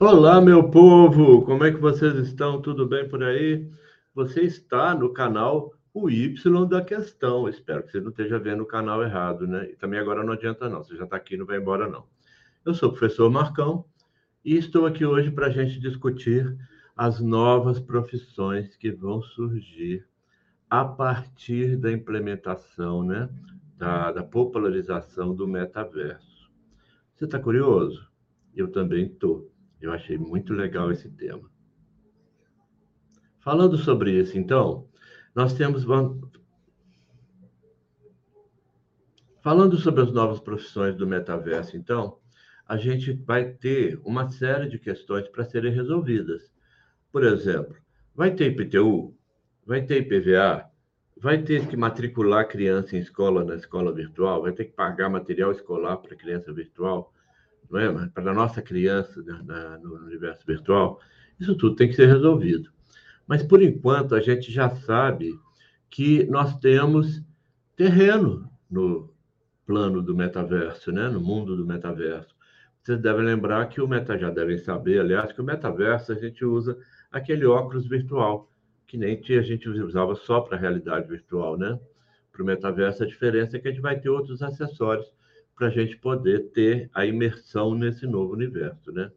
Olá, meu povo! Como é que vocês estão? Tudo bem por aí? Você está no canal O Y da Questão. Espero que você não esteja vendo o canal errado, né? E também agora não adianta não, você já está aqui, não vai embora não. Eu sou o professor Marcão e estou aqui hoje para a gente discutir as novas profissões que vão surgir a partir da implementação, né? Da, da popularização do metaverso. Você está curioso? Eu também estou. Eu achei muito legal esse tema. Falando sobre isso, então, nós temos. Falando sobre as novas profissões do metaverso, então, a gente vai ter uma série de questões para serem resolvidas. Por exemplo, vai ter IPTU? Vai ter IPVA? Vai ter que matricular criança em escola na escola virtual? Vai ter que pagar material escolar para criança virtual? É? para a nossa criança na, no universo virtual, isso tudo tem que ser resolvido. Mas, por enquanto, a gente já sabe que nós temos terreno no plano do metaverso, né? no mundo do metaverso. Vocês devem lembrar que o meta já devem saber, aliás, que o metaverso a gente usa aquele óculos virtual, que nem a gente usava só para a realidade virtual, né? Para o metaverso, a diferença é que a gente vai ter outros acessórios para a gente poder ter a imersão nesse novo universo, né?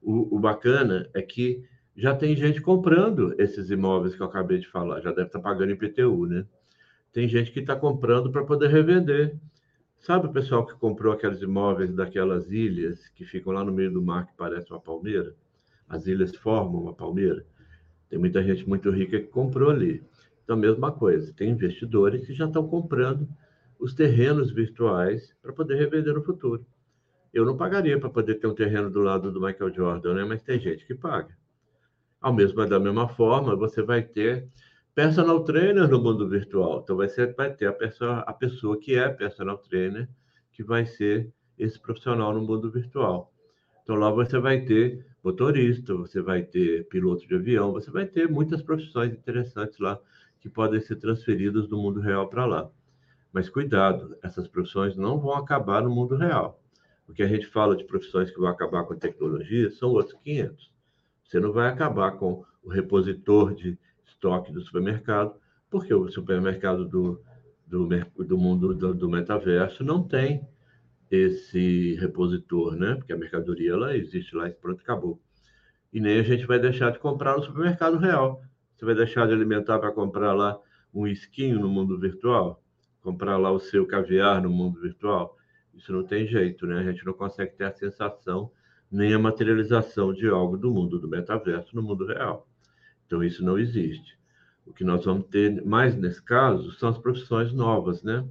O, o, bacana é que já tem gente comprando esses imóveis que eu acabei de falar, já deve estar tá pagando IPTU, né? Tem gente que está comprando para poder revender. Sabe o pessoal que comprou aqueles imóveis daquelas ilhas que ficam lá no meio do mar que parece uma palmeira? As ilhas formam uma palmeira. Tem muita gente muito rica que comprou ali. Então, a mesma coisa, tem investidores que já estão comprando os terrenos virtuais para poder revender no futuro. Eu não pagaria para poder ter um terreno do lado do Michael Jordan, né? mas tem gente que paga. Ao mesmo, da mesma forma, você vai ter personal trainer no mundo virtual. Então, você vai ter a pessoa, a pessoa que é personal trainer, que vai ser esse profissional no mundo virtual. Então, lá você vai ter motorista, você vai ter piloto de avião, você vai ter muitas profissões interessantes lá que podem ser transferidas do mundo real para lá. Mas cuidado, essas profissões não vão acabar no mundo real. O que a gente fala de profissões que vão acabar com tecnologia são outros 500. Você não vai acabar com o repositor de estoque do supermercado, porque o supermercado do, do, do mundo do, do metaverso não tem esse repositor, né? Porque a mercadoria ela existe lá e pronto, acabou. E nem a gente vai deixar de comprar no supermercado real. Você vai deixar de alimentar para comprar lá um esquinho no mundo virtual? Comprar lá o seu caviar no mundo virtual. Isso não tem jeito, né? A gente não consegue ter a sensação nem a materialização de algo do mundo do metaverso no mundo real. Então, isso não existe. O que nós vamos ter mais nesse caso são as profissões novas, né?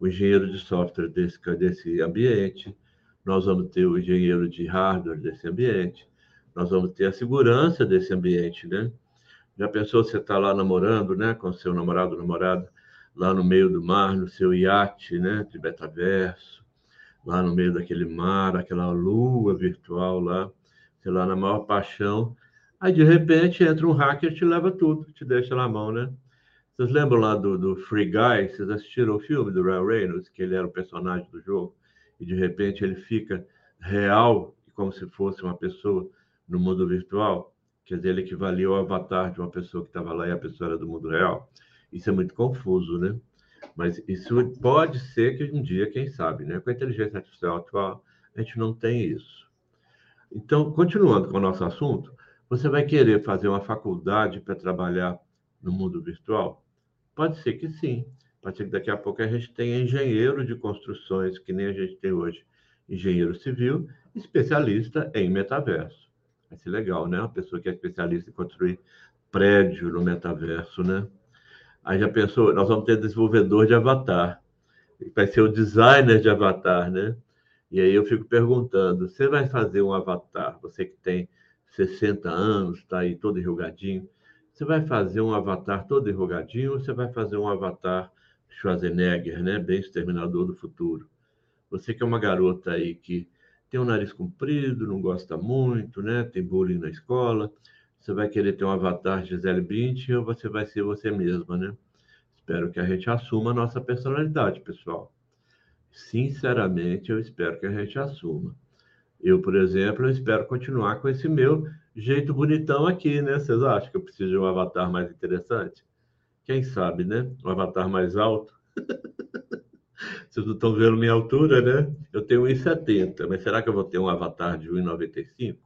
O engenheiro de software desse, desse ambiente, nós vamos ter o engenheiro de hardware desse ambiente, nós vamos ter a segurança desse ambiente, né? Já pensou você está lá namorando, né, com seu namorado, namorada, lá no meio do mar, no seu iate, né, de metaverso, lá no meio daquele mar, aquela lua virtual lá, sei lá, na maior paixão. Aí, de repente, entra um hacker te leva tudo, te deixa na mão, né? Vocês lembram lá do, do Free Guy? Vocês assistiram o filme do Ryan Reynolds, que ele era o personagem do jogo, e de repente ele fica real, como se fosse uma pessoa no mundo virtual? Quer dizer, ele equivalia ao avatar de uma pessoa que estava lá e a pessoa era do mundo real. Isso é muito confuso, né? Mas isso pode ser que um dia, quem sabe, né? Com a inteligência artificial atual, a gente não tem isso. Então, continuando com o nosso assunto, você vai querer fazer uma faculdade para trabalhar no mundo virtual? Pode ser que sim. Pode ser que daqui a pouco a gente tenha engenheiro de construções, que nem a gente tem hoje, engenheiro civil, especialista em metaverso. Vai ser legal, né? Uma pessoa que é especialista em construir prédio no metaverso, né? Aí já pensou, nós vamos ter desenvolvedor de avatar, vai ser o designer de avatar, né? E aí eu fico perguntando, você vai fazer um avatar, você que tem 60 anos, está aí todo enrugadinho, você vai fazer um avatar todo enrugadinho ou você vai fazer um avatar Schwarzenegger, né? Bem exterminador do futuro? Você que é uma garota aí que tem um nariz comprido, não gosta muito, né? Tem bullying na escola, você vai querer ter um avatar Gisele Bündchen ou você vai ser você mesma, né? Espero que a gente assuma a nossa personalidade, pessoal. Sinceramente, eu espero que a gente assuma. Eu, por exemplo, espero continuar com esse meu jeito bonitão aqui, né? Vocês acham que eu preciso de um avatar mais interessante? Quem sabe, né? Um avatar mais alto. Vocês não estão vendo minha altura, né? Eu tenho 1,70, mas será que eu vou ter um avatar de 1,95?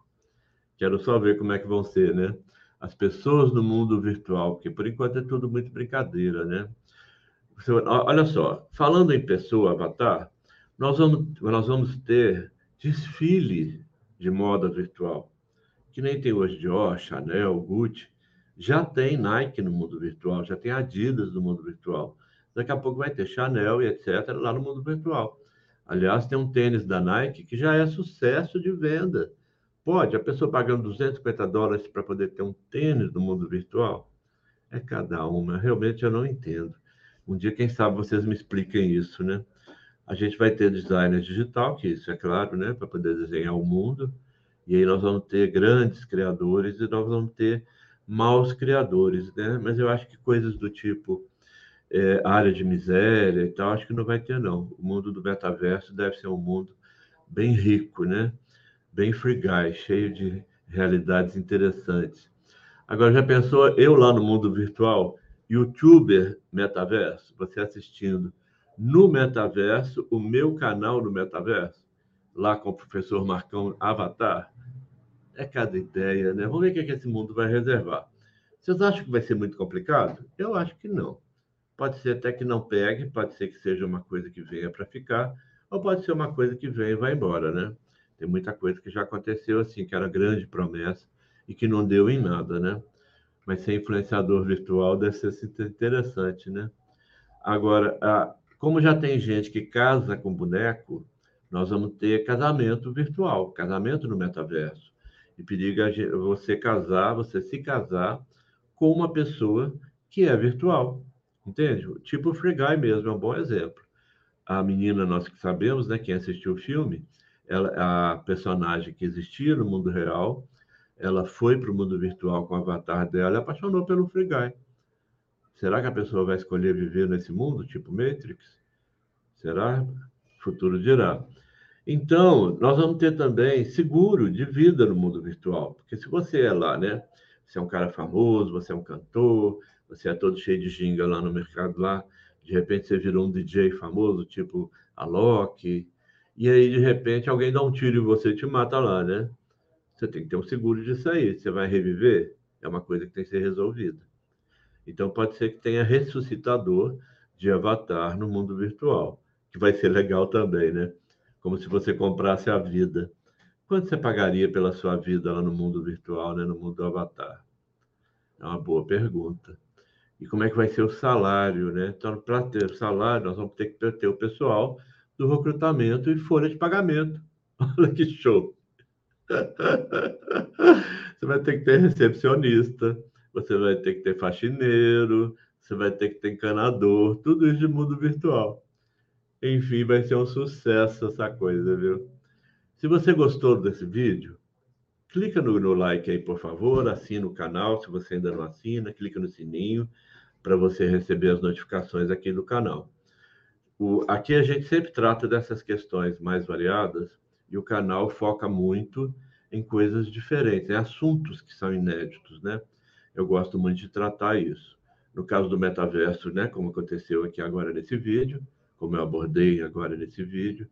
Quero só ver como é que vão ser, né? As pessoas no mundo virtual, porque por enquanto é tudo muito brincadeira, né? Olha só, falando em pessoa, avatar, nós vamos, nós vamos ter desfile de moda virtual, que nem tem hoje Dior, Chanel, Gucci, já tem Nike no mundo virtual, já tem Adidas no mundo virtual. Daqui a pouco vai ter Chanel e etc. lá no mundo virtual. Aliás, tem um tênis da Nike que já é sucesso de venda. Pode, a pessoa pagando 250 dólares para poder ter um tênis no mundo virtual? É cada uma. Realmente eu não entendo. Um dia, quem sabe, vocês me expliquem isso, né? A gente vai ter designer digital, que isso é claro, né? Para poder desenhar o mundo. E aí nós vamos ter grandes criadores e nós vamos ter maus criadores, né? Mas eu acho que coisas do tipo é, área de miséria e tal, acho que não vai ter, não. O mundo do metaverso deve ser um mundo bem rico, né? Bem guy, cheio de realidades interessantes. Agora, já pensou eu lá no mundo virtual, youtuber metaverso, você assistindo no metaverso, o meu canal no metaverso, lá com o professor Marcão Avatar? É cada ideia, né? Vamos ver o que, é que esse mundo vai reservar. Vocês acham que vai ser muito complicado? Eu acho que não. Pode ser até que não pegue, pode ser que seja uma coisa que venha para ficar, ou pode ser uma coisa que vem e vai embora, né? Tem muita coisa que já aconteceu assim, que era grande promessa e que não deu em nada, né? Mas ser influenciador virtual deve ser interessante, né? Agora, como já tem gente que casa com boneco, nós vamos ter casamento virtual, casamento no metaverso. E periga você casar, você se casar com uma pessoa que é virtual. Entende? Tipo o Free Guy mesmo, é um bom exemplo. A menina, nós que sabemos, né, quem assistiu o filme, ela, a personagem que existia no mundo real, ela foi para o mundo virtual com o avatar dela e apaixonou pelo Free Guy. Será que a pessoa vai escolher viver nesse mundo, tipo Matrix? Será? Futuro dirá. Então, nós vamos ter também seguro de vida no mundo virtual. Porque se você é lá, né? Você é um cara famoso, você é um cantor, você é todo cheio de ginga lá no mercado lá, de repente você virou um DJ famoso, tipo a Loki, e aí de repente alguém dá um tiro em você e te mata lá, né? Você tem que ter um seguro disso aí. Você vai reviver? É uma coisa que tem que ser resolvida. Então pode ser que tenha ressuscitador de avatar no mundo virtual, que vai ser legal também, né? Como se você comprasse a vida. Quanto você pagaria pela sua vida lá no mundo virtual, né? no mundo do avatar? É uma boa pergunta e como é que vai ser o salário, né? Então, para ter o salário, nós vamos ter que ter o pessoal do recrutamento e folha de pagamento. Olha que show! Você vai ter que ter recepcionista, você vai ter que ter faxineiro, você vai ter que ter encanador, tudo isso de mundo virtual. Enfim, vai ser um sucesso essa coisa, viu? Se você gostou desse vídeo, clica no, no like aí, por favor, assina o canal se você ainda não assina, clica no sininho para você receber as notificações aqui do canal. O, aqui a gente sempre trata dessas questões mais variadas e o canal foca muito em coisas diferentes, em assuntos que são inéditos, né? Eu gosto muito de tratar isso. No caso do metaverso, né, como aconteceu aqui agora nesse vídeo, como eu abordei agora nesse vídeo,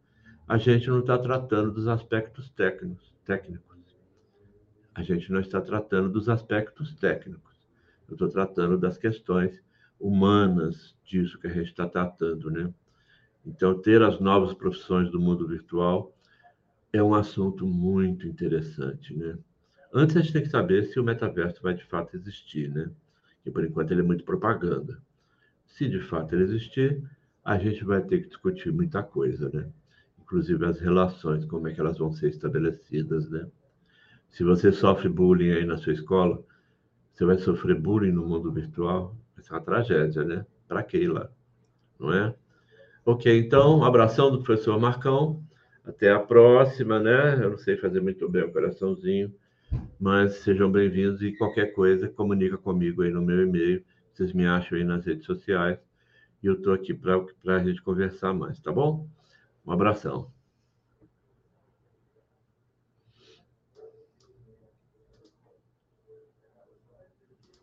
a gente não está tratando dos aspectos técnicos, técnicos. A gente não está tratando dos aspectos técnicos. Eu estou tratando das questões humanas disso que a gente está tratando, né? Então, ter as novas profissões do mundo virtual é um assunto muito interessante, né? Antes a gente tem que saber se o metaverso vai de fato existir, né? Que por enquanto ele é muito propaganda. Se de fato ele existir, a gente vai ter que discutir muita coisa, né? Inclusive as relações, como é que elas vão ser estabelecidas, né? Se você sofre bullying aí na sua escola, você vai sofrer bullying no mundo virtual, vai ser uma tragédia, né? Para que lá? Não é? Ok, então, abração do professor Marcão. Até a próxima, né? Eu não sei fazer muito bem o coraçãozinho, mas sejam bem-vindos e qualquer coisa, comunica comigo aí no meu e-mail. Vocês me acham aí nas redes sociais e eu estou aqui para a gente conversar mais, tá bom? Um abração.